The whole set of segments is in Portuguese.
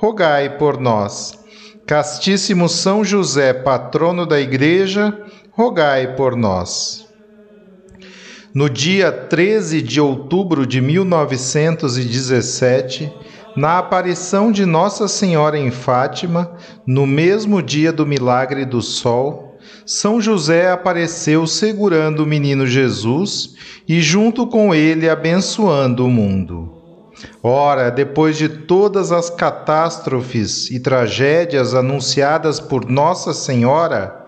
rogai por nós. Castíssimo São José, patrono da Igreja, rogai por nós. No dia 13 de outubro de 1917, na aparição de Nossa Senhora em Fátima, no mesmo dia do milagre do sol, São José apareceu segurando o menino Jesus e, junto com ele, abençoando o mundo. Ora, depois de todas as catástrofes e tragédias anunciadas por Nossa Senhora,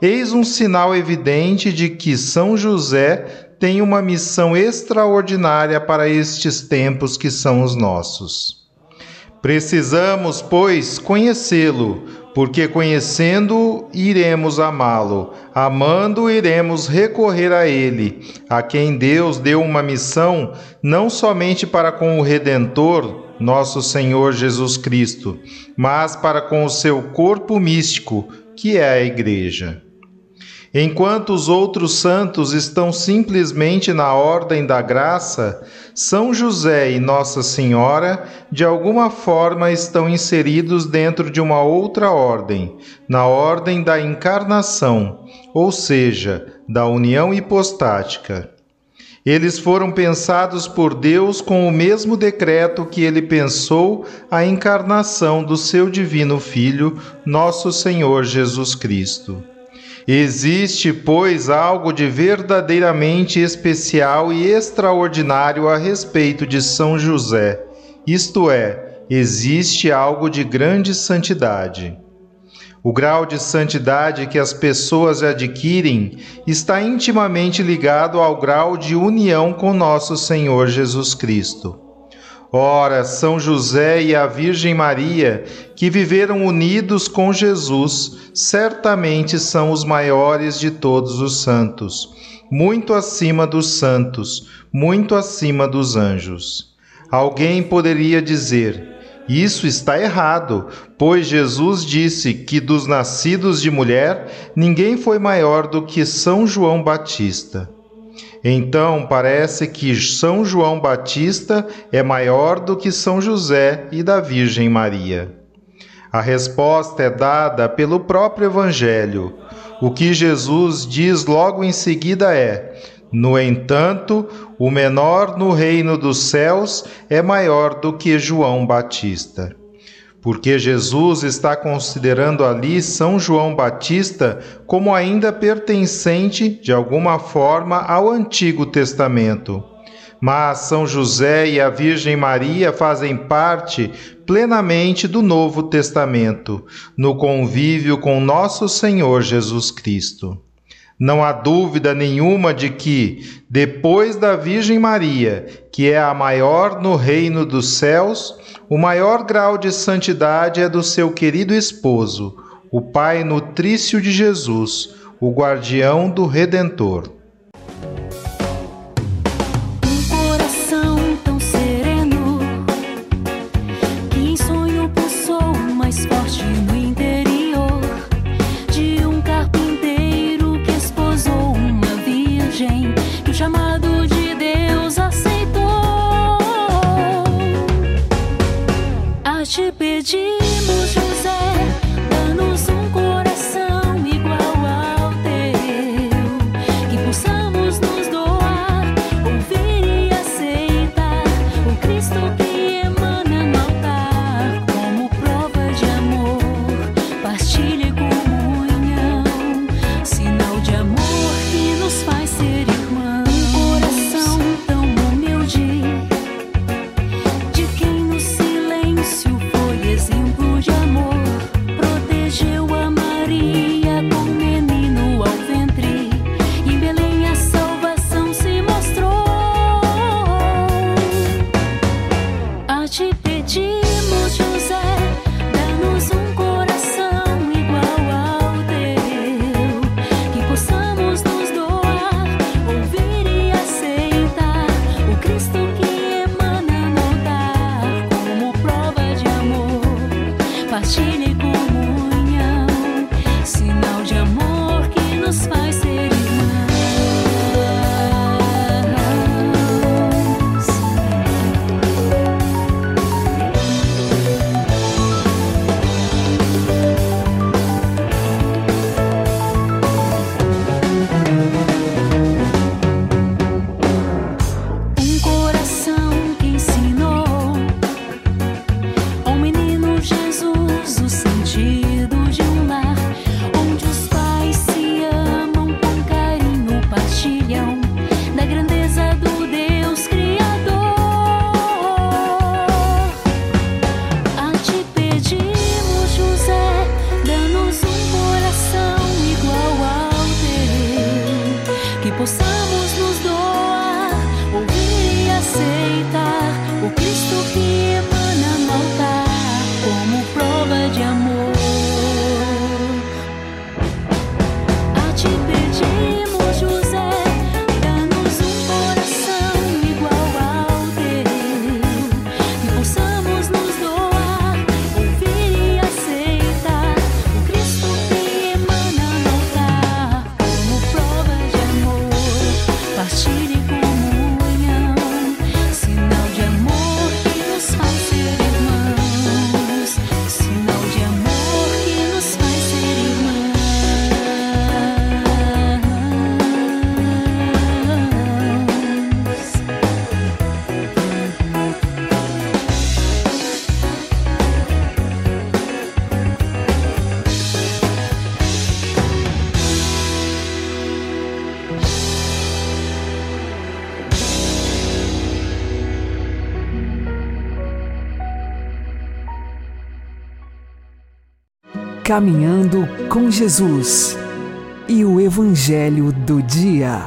eis um sinal evidente de que São José tem uma missão extraordinária para estes tempos que são os nossos. Precisamos, pois, conhecê-lo porque conhecendo iremos amá-lo, amando iremos recorrer a ele, a quem Deus deu uma missão não somente para com o redentor, nosso Senhor Jesus Cristo, mas para com o seu corpo místico, que é a igreja. Enquanto os outros santos estão simplesmente na ordem da graça, São José e Nossa Senhora, de alguma forma, estão inseridos dentro de uma outra ordem, na ordem da encarnação, ou seja, da união hipostática. Eles foram pensados por Deus com o mesmo decreto que ele pensou a encarnação do seu divino Filho, nosso Senhor Jesus Cristo. Existe, pois, algo de verdadeiramente especial e extraordinário a respeito de São José, isto é, existe algo de grande santidade. O grau de santidade que as pessoas adquirem está intimamente ligado ao grau de união com nosso Senhor Jesus Cristo. Ora, São José e a Virgem Maria, que viveram unidos com Jesus, certamente são os maiores de todos os santos, muito acima dos santos, muito acima dos anjos. Alguém poderia dizer: isso está errado, pois Jesus disse que dos nascidos de mulher ninguém foi maior do que São João Batista. Então parece que São João Batista é maior do que São José e da Virgem Maria. A resposta é dada pelo próprio Evangelho. O que Jesus diz logo em seguida é: No entanto, o menor no reino dos céus é maior do que João Batista porque Jesus está considerando ali São João Batista como ainda pertencente, de alguma forma, ao Antigo Testamento. Mas São José e a Virgem Maria fazem parte plenamente do Novo Testamento, no convívio com nosso Senhor Jesus Cristo. Não há dúvida nenhuma de que, depois da Virgem Maria, que é a maior no reino dos céus, o maior grau de santidade é do seu querido esposo, o Pai nutrício de Jesus, o guardião do Redentor. Caminhando com Jesus e o Evangelho do Dia.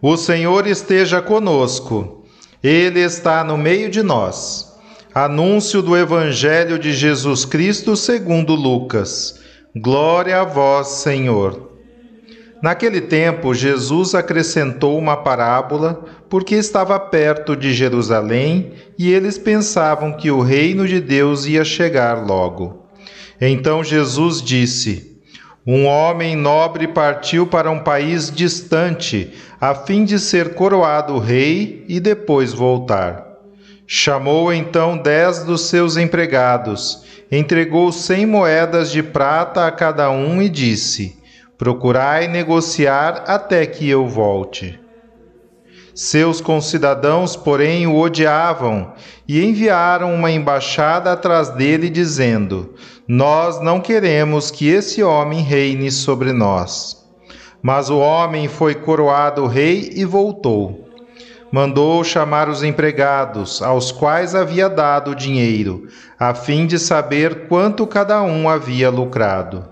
O Senhor esteja conosco, Ele está no meio de nós. Anúncio do Evangelho de Jesus Cristo segundo Lucas. Glória a vós, Senhor. Naquele tempo, Jesus acrescentou uma parábola, porque estava perto de Jerusalém e eles pensavam que o reino de Deus ia chegar logo. Então Jesus disse: Um homem nobre partiu para um país distante, a fim de ser coroado rei e depois voltar. Chamou então dez dos seus empregados, entregou cem moedas de prata a cada um e disse: Procurai negociar até que eu volte. Seus concidadãos, porém, o odiavam e enviaram uma embaixada atrás dele, dizendo: Nós não queremos que esse homem reine sobre nós. Mas o homem foi coroado rei e voltou. Mandou chamar os empregados, aos quais havia dado dinheiro, a fim de saber quanto cada um havia lucrado.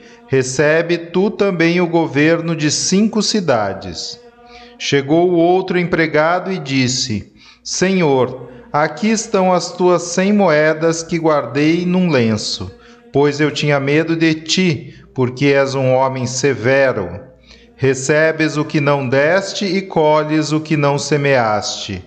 recebe tu também o governo de cinco cidades. Chegou o outro empregado e disse: Senhor, aqui estão as tuas cem moedas que guardei num lenço, pois eu tinha medo de ti, porque és um homem severo. Recebes o que não deste e colhes o que não semeaste.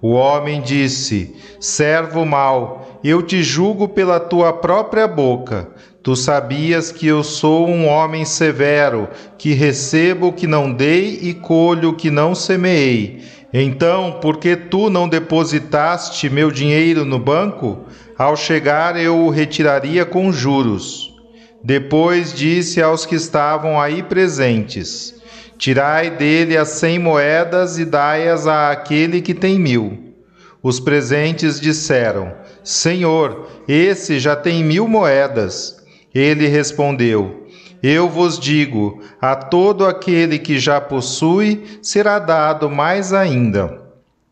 O homem disse: Servo mau, eu te julgo pela tua própria boca. Tu sabias que eu sou um homem severo, que recebo o que não dei e colho o que não semeei. Então, por que tu não depositaste meu dinheiro no banco? Ao chegar eu o retiraria com juros. Depois disse aos que estavam aí presentes: Tirai dele as cem moedas e dai-as àquele que tem mil. Os presentes disseram: Senhor, esse já tem mil moedas. Ele respondeu: Eu vos digo: a todo aquele que já possui será dado mais ainda.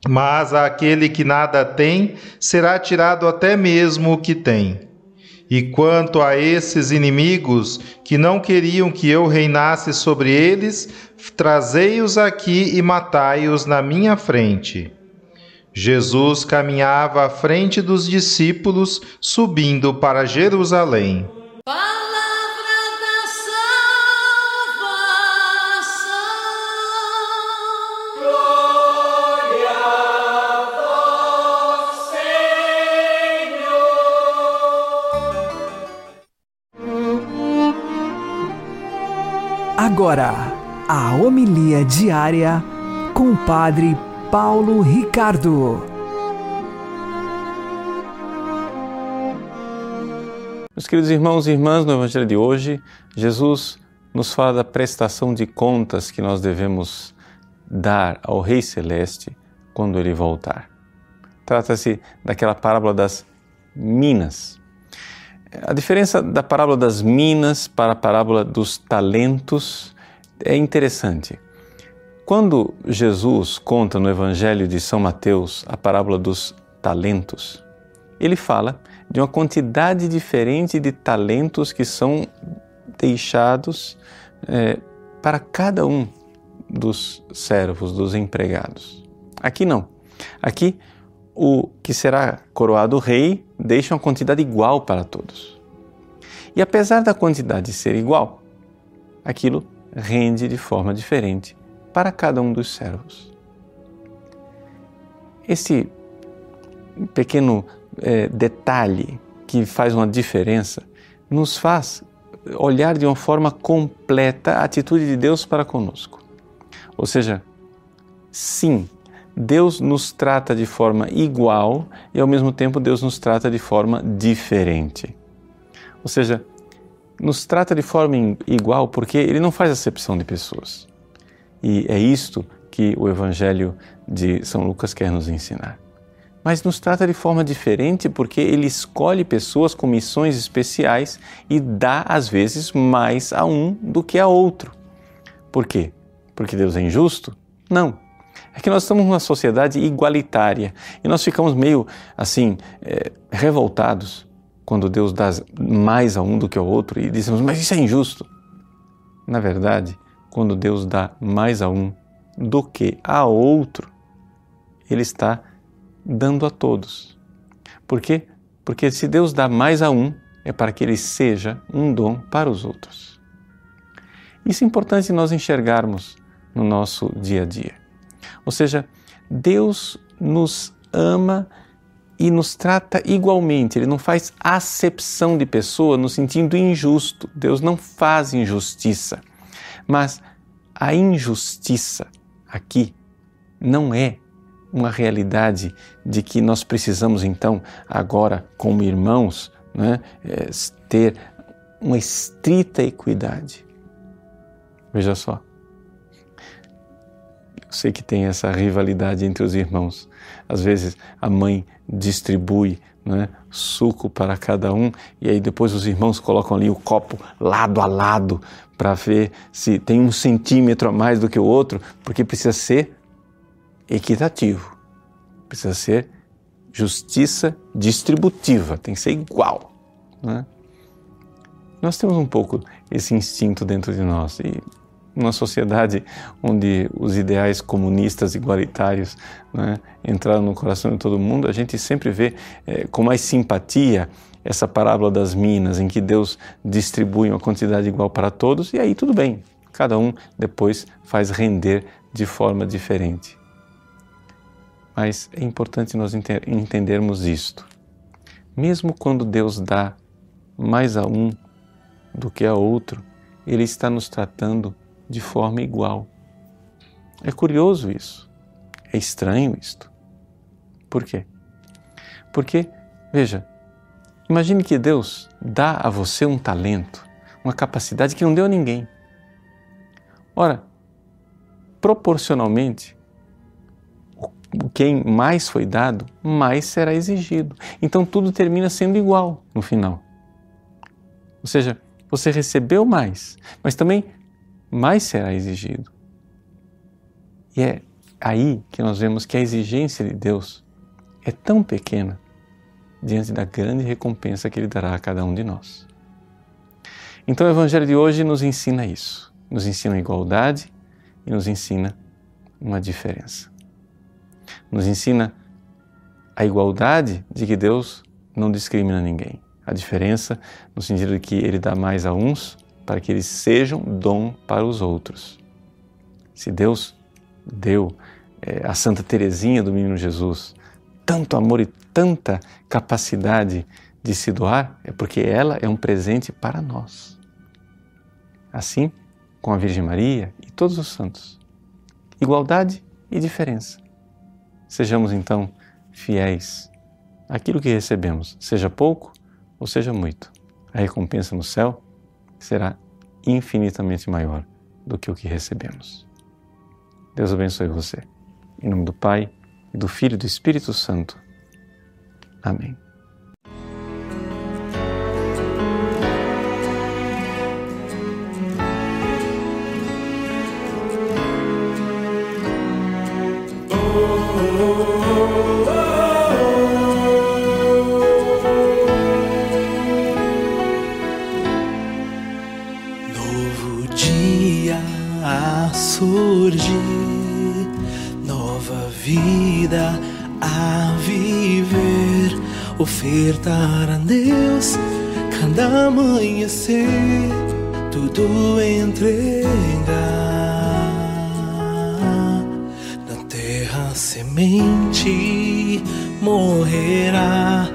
Mas àquele que nada tem, será tirado até mesmo o que tem. E quanto a esses inimigos que não queriam que eu reinasse sobre eles, trazei-os aqui e matai-os na minha frente. Jesus caminhava à frente dos discípulos, subindo para Jerusalém. Agora, a homilia diária com o Padre Paulo Ricardo. Meus queridos irmãos e irmãs, no Evangelho de hoje, Jesus nos fala da prestação de contas que nós devemos dar ao Rei Celeste quando ele voltar. Trata-se daquela parábola das minas a diferença da parábola das minas para a parábola dos talentos é interessante. Quando Jesus conta no Evangelho de São Mateus a parábola dos talentos, ele fala de uma quantidade diferente de talentos que são deixados é, para cada um dos servos, dos empregados. Aqui não. Aqui o que será coroado rei deixa uma quantidade igual para todos. E apesar da quantidade ser igual, aquilo rende de forma diferente para cada um dos servos. Esse pequeno é, detalhe que faz uma diferença nos faz olhar de uma forma completa a atitude de Deus para conosco. Ou seja, sim, Deus nos trata de forma igual e ao mesmo tempo Deus nos trata de forma diferente. Ou seja, nos trata de forma igual porque ele não faz acepção de pessoas. E é isto que o Evangelho de São Lucas quer nos ensinar. Mas nos trata de forma diferente porque ele escolhe pessoas com missões especiais e dá, às vezes, mais a um do que a outro. Por quê? Porque Deus é injusto? Não. É que nós estamos numa sociedade igualitária e nós ficamos meio assim, é, revoltados quando Deus dá mais a um do que ao outro e dizemos, mas isso é injusto. Na verdade, quando Deus dá mais a um do que a outro, Ele está dando a todos. Por quê? Porque se Deus dá mais a um, é para que ele seja um dom para os outros. Isso é importante nós enxergarmos no nosso dia a dia. Ou seja, Deus nos ama e nos trata igualmente. Ele não faz acepção de pessoa no sentido injusto. Deus não faz injustiça. Mas a injustiça aqui não é uma realidade de que nós precisamos então, agora, como irmãos, né, ter uma estrita equidade. Veja só. Sei que tem essa rivalidade entre os irmãos. Às vezes a mãe distribui né, suco para cada um e aí depois os irmãos colocam ali o copo lado a lado para ver se tem um centímetro a mais do que o outro, porque precisa ser equitativo, precisa ser justiça distributiva, tem que ser igual. Né? Nós temos um pouco esse instinto dentro de nós e numa sociedade onde os ideais comunistas igualitários né, entraram no coração de todo mundo, a gente sempre vê é, com mais simpatia essa parábola das minas, em que Deus distribui uma quantidade igual para todos e aí tudo bem, cada um depois faz render de forma diferente. Mas é importante nós entendermos isto. Mesmo quando Deus dá mais a um do que a outro, Ele está nos tratando de forma igual. É curioso isso. É estranho isto. Por quê? Porque, veja, imagine que Deus dá a você um talento, uma capacidade que não deu a ninguém. Ora, proporcionalmente, quem mais foi dado, mais será exigido. Então tudo termina sendo igual no final. Ou seja, você recebeu mais, mas também mais será exigido. E é aí que nós vemos que a exigência de Deus é tão pequena diante da grande recompensa que Ele dará a cada um de nós. Então o Evangelho de hoje nos ensina isso, nos ensina igualdade e nos ensina uma diferença nos ensina a igualdade de que Deus não discrimina ninguém. A diferença no sentido de que Ele dá mais a uns para que eles sejam dom para os outros. Se Deus deu é, a Santa Teresinha do Menino Jesus tanto amor e tanta capacidade de se doar, é porque ela é um presente para nós. Assim, com a Virgem Maria e todos os santos. Igualdade e diferença. Sejamos então fiéis àquilo que recebemos, seja pouco ou seja muito. A recompensa no céu será infinitamente maior do que o que recebemos. Deus abençoe você. Em nome do Pai, e do Filho e do Espírito Santo. Amém. Ofertar a Deus cada amanhecer, tudo entregar. Na terra semente morrerá,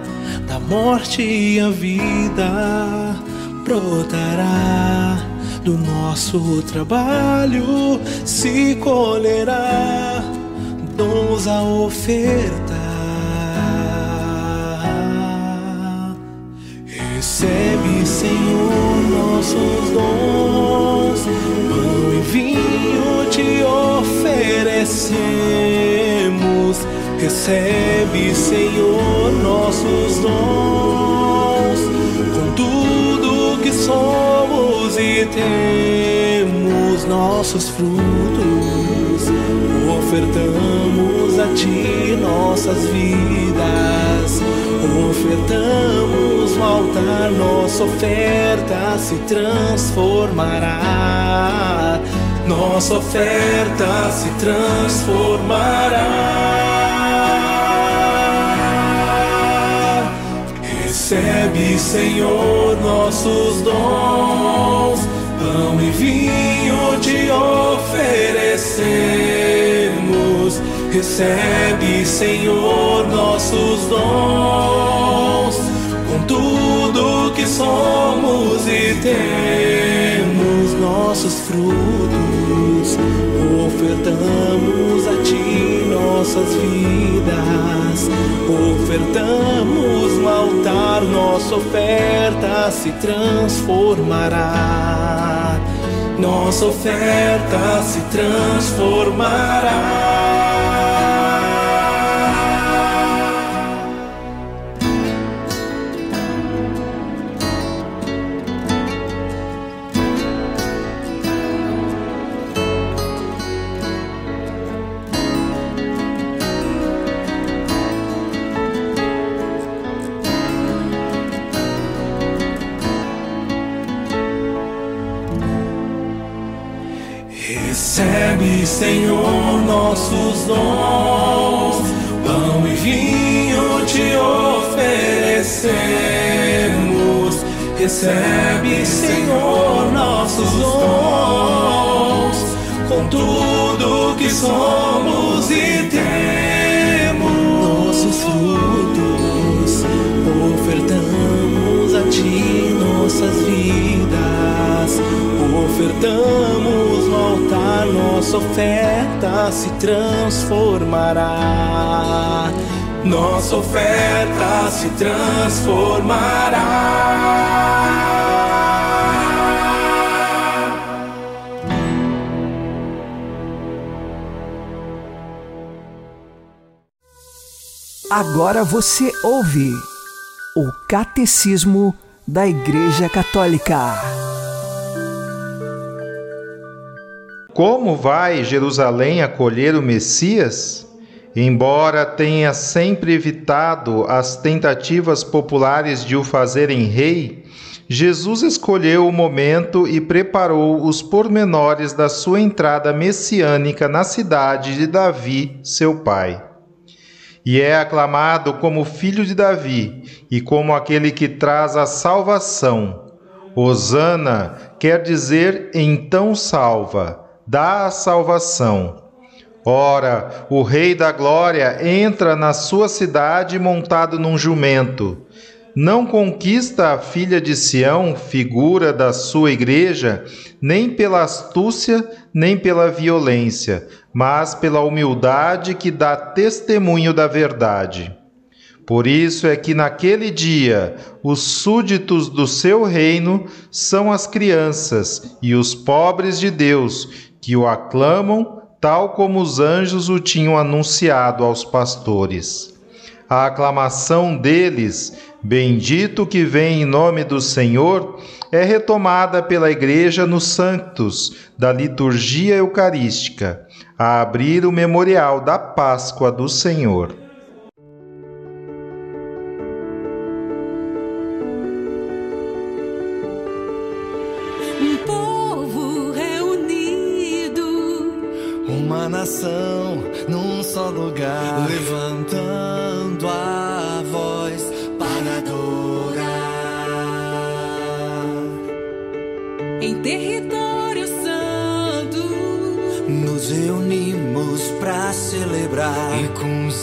da morte a vida brotará do nosso trabalho se colherá dons a ofertar. Recebe, Senhor, nossos dons, pão e vinho te oferecemos. Recebe, Senhor, nossos dons, com tudo que somos e temos nossos frutos. Ofertamos a Ti nossas vidas, ofertamos no altar, nossa oferta se transformará nossa oferta se transformará. Recebe, Senhor, nossos dons, pão e vinho te oferecemos. Recebe, Senhor, nossos dons, com tudo que somos e temos nossos frutos ofertamos nossas vidas, ofertamos no altar, nossa oferta se transformará, nossa oferta se transformará. Recebe, Senhor, nossos dons, pão e vinho te oferecemos. Recebe, Senhor, nossos dons, com tudo que somos e temos. Nossos frutos, ofertamos a Ti nossas vidas, ofertamos nossa oferta se transformará. Nossa oferta se transformará. Agora você ouve o Catecismo da Igreja Católica. Como vai Jerusalém acolher o Messias? Embora tenha sempre evitado as tentativas populares de o fazerem rei, Jesus escolheu o momento e preparou os pormenores da sua entrada messiânica na cidade de Davi, seu pai. E é aclamado como filho de Davi e como aquele que traz a salvação. Hosana quer dizer então salva, dá a salvação. Ora, o Rei da Glória entra na sua cidade montado num jumento. Não conquista a filha de Sião, figura da sua igreja, nem pela astúcia, nem pela violência, mas pela humildade que dá testemunho da verdade. Por isso é que naquele dia os súditos do seu reino são as crianças e os pobres de Deus, que o aclamam, tal como os anjos o tinham anunciado aos pastores. A aclamação deles, bendito que vem em nome do Senhor, é retomada pela Igreja nos Santos da liturgia eucarística, a abrir o memorial da Páscoa do Senhor. Nação num só lugar, levantando a voz para adorar. em território santo, Nos reunimos para celebrar e com os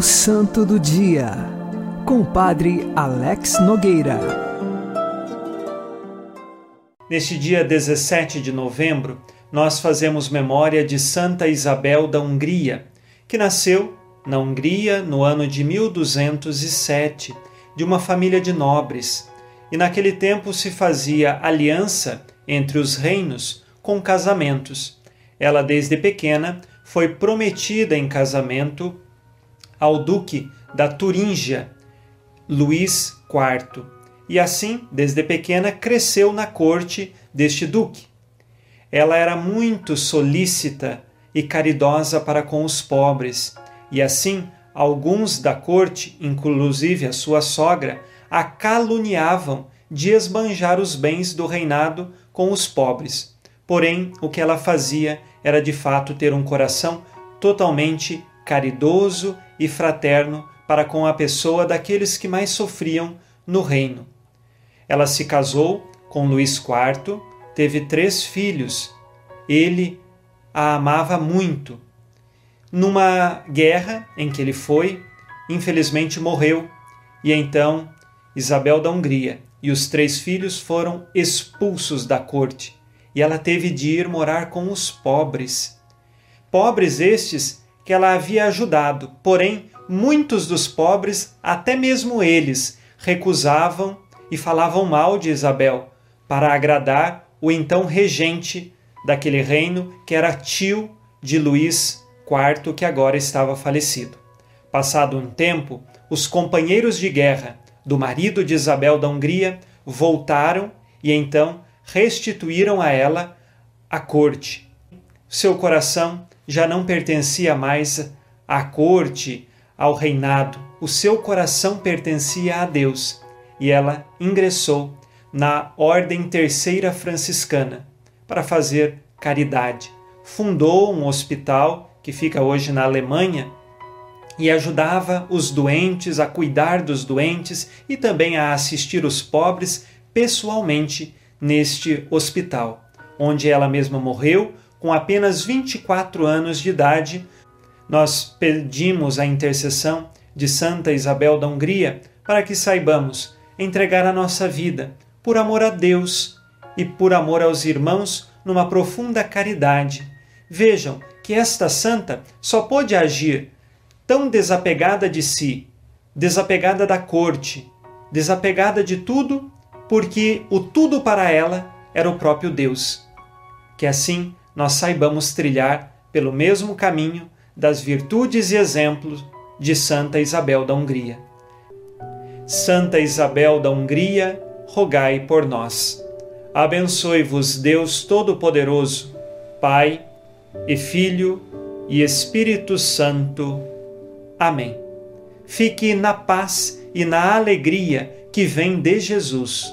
O Santo do Dia, com o Padre Alex Nogueira. Neste dia 17 de novembro, nós fazemos memória de Santa Isabel da Hungria, que nasceu na Hungria no ano de 1207, de uma família de nobres. E naquele tempo se fazia aliança entre os reinos com casamentos. Ela, desde pequena, foi prometida em casamento ao duque da Turíngia, Luís IV, e assim, desde pequena, cresceu na corte deste duque. Ela era muito solícita e caridosa para com os pobres, e assim alguns da corte, inclusive a sua sogra, a caluniavam de esbanjar os bens do reinado com os pobres. Porém, o que ela fazia era de fato ter um coração totalmente caridoso e fraterno para com a pessoa daqueles que mais sofriam no reino. Ela se casou com Luís IV, teve três filhos. Ele a amava muito. Numa guerra em que ele foi, infelizmente morreu, e então Isabel da Hungria e os três filhos foram expulsos da corte e ela teve de ir morar com os pobres. Pobres estes que ela havia ajudado, porém, muitos dos pobres, até mesmo eles, recusavam e falavam mal de Isabel para agradar o então regente daquele reino, que era tio de Luís IV, que agora estava falecido. Passado um tempo, os companheiros de guerra do marido de Isabel da Hungria voltaram e então restituíram a ela a corte. Seu coração já não pertencia mais à corte, ao reinado. O seu coração pertencia a Deus e ela ingressou na Ordem Terceira Franciscana para fazer caridade. Fundou um hospital que fica hoje na Alemanha e ajudava os doentes a cuidar dos doentes e também a assistir os pobres pessoalmente neste hospital, onde ela mesma morreu com apenas 24 anos de idade. Nós pedimos a intercessão de Santa Isabel da Hungria para que saibamos entregar a nossa vida por amor a Deus e por amor aos irmãos numa profunda caridade. Vejam que esta santa só pôde agir tão desapegada de si, desapegada da corte, desapegada de tudo porque o tudo para ela era o próprio Deus. Que assim nós saibamos trilhar pelo mesmo caminho das virtudes e exemplos de Santa Isabel da Hungria. Santa Isabel da Hungria, rogai por nós. Abençoe-vos Deus Todo-Poderoso, Pai e Filho e Espírito Santo. Amém. Fique na paz e na alegria que vem de Jesus.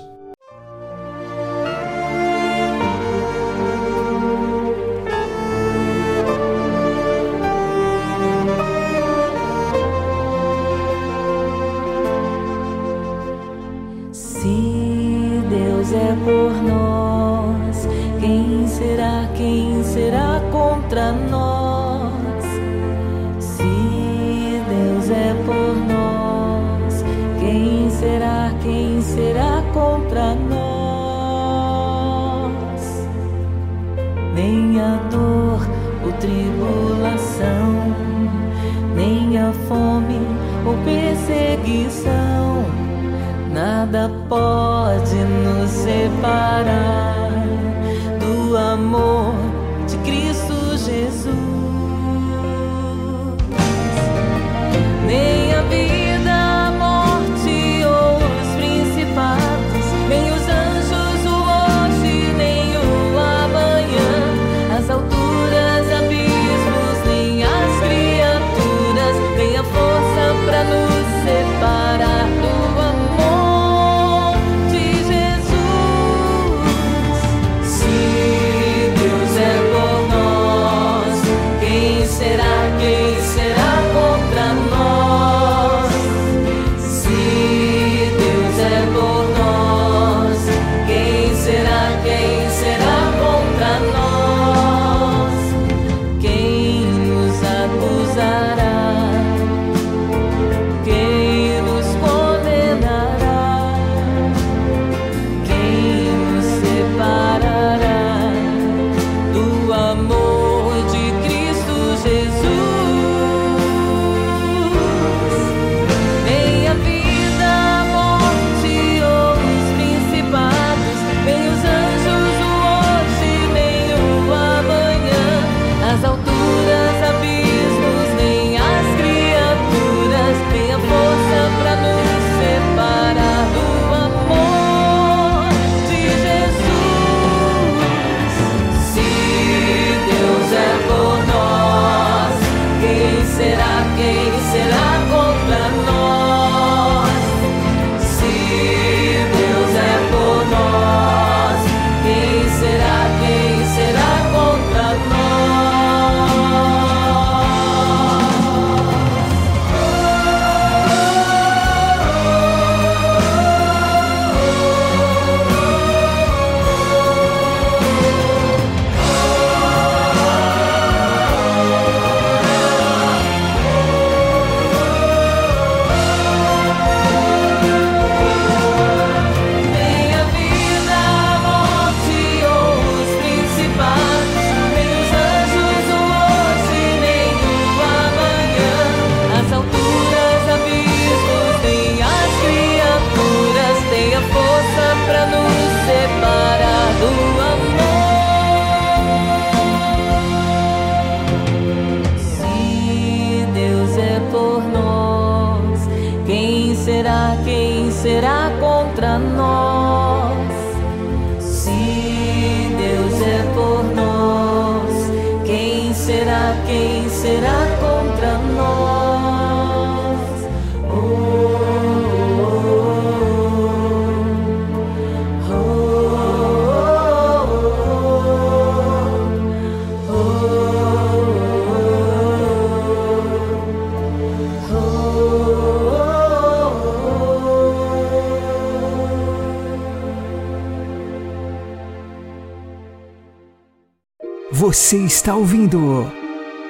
Você está ouvindo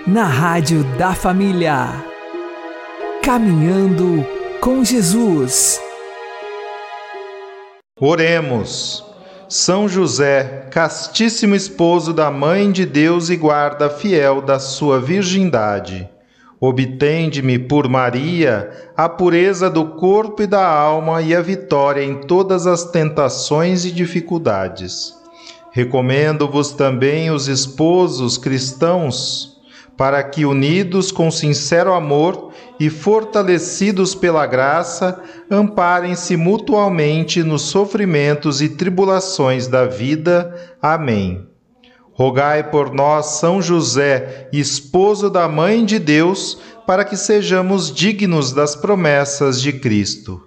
na Rádio da Família. Caminhando com Jesus. Oremos. São José, castíssimo esposo da Mãe de Deus e guarda fiel da sua virgindade, obtende-me por Maria a pureza do corpo e da alma e a vitória em todas as tentações e dificuldades. Recomendo-vos também os esposos cristãos, para que, unidos com sincero amor e fortalecidos pela graça, amparem-se mutualmente nos sofrimentos e tribulações da vida. Amém. Rogai por nós, São José, esposo da Mãe de Deus, para que sejamos dignos das promessas de Cristo.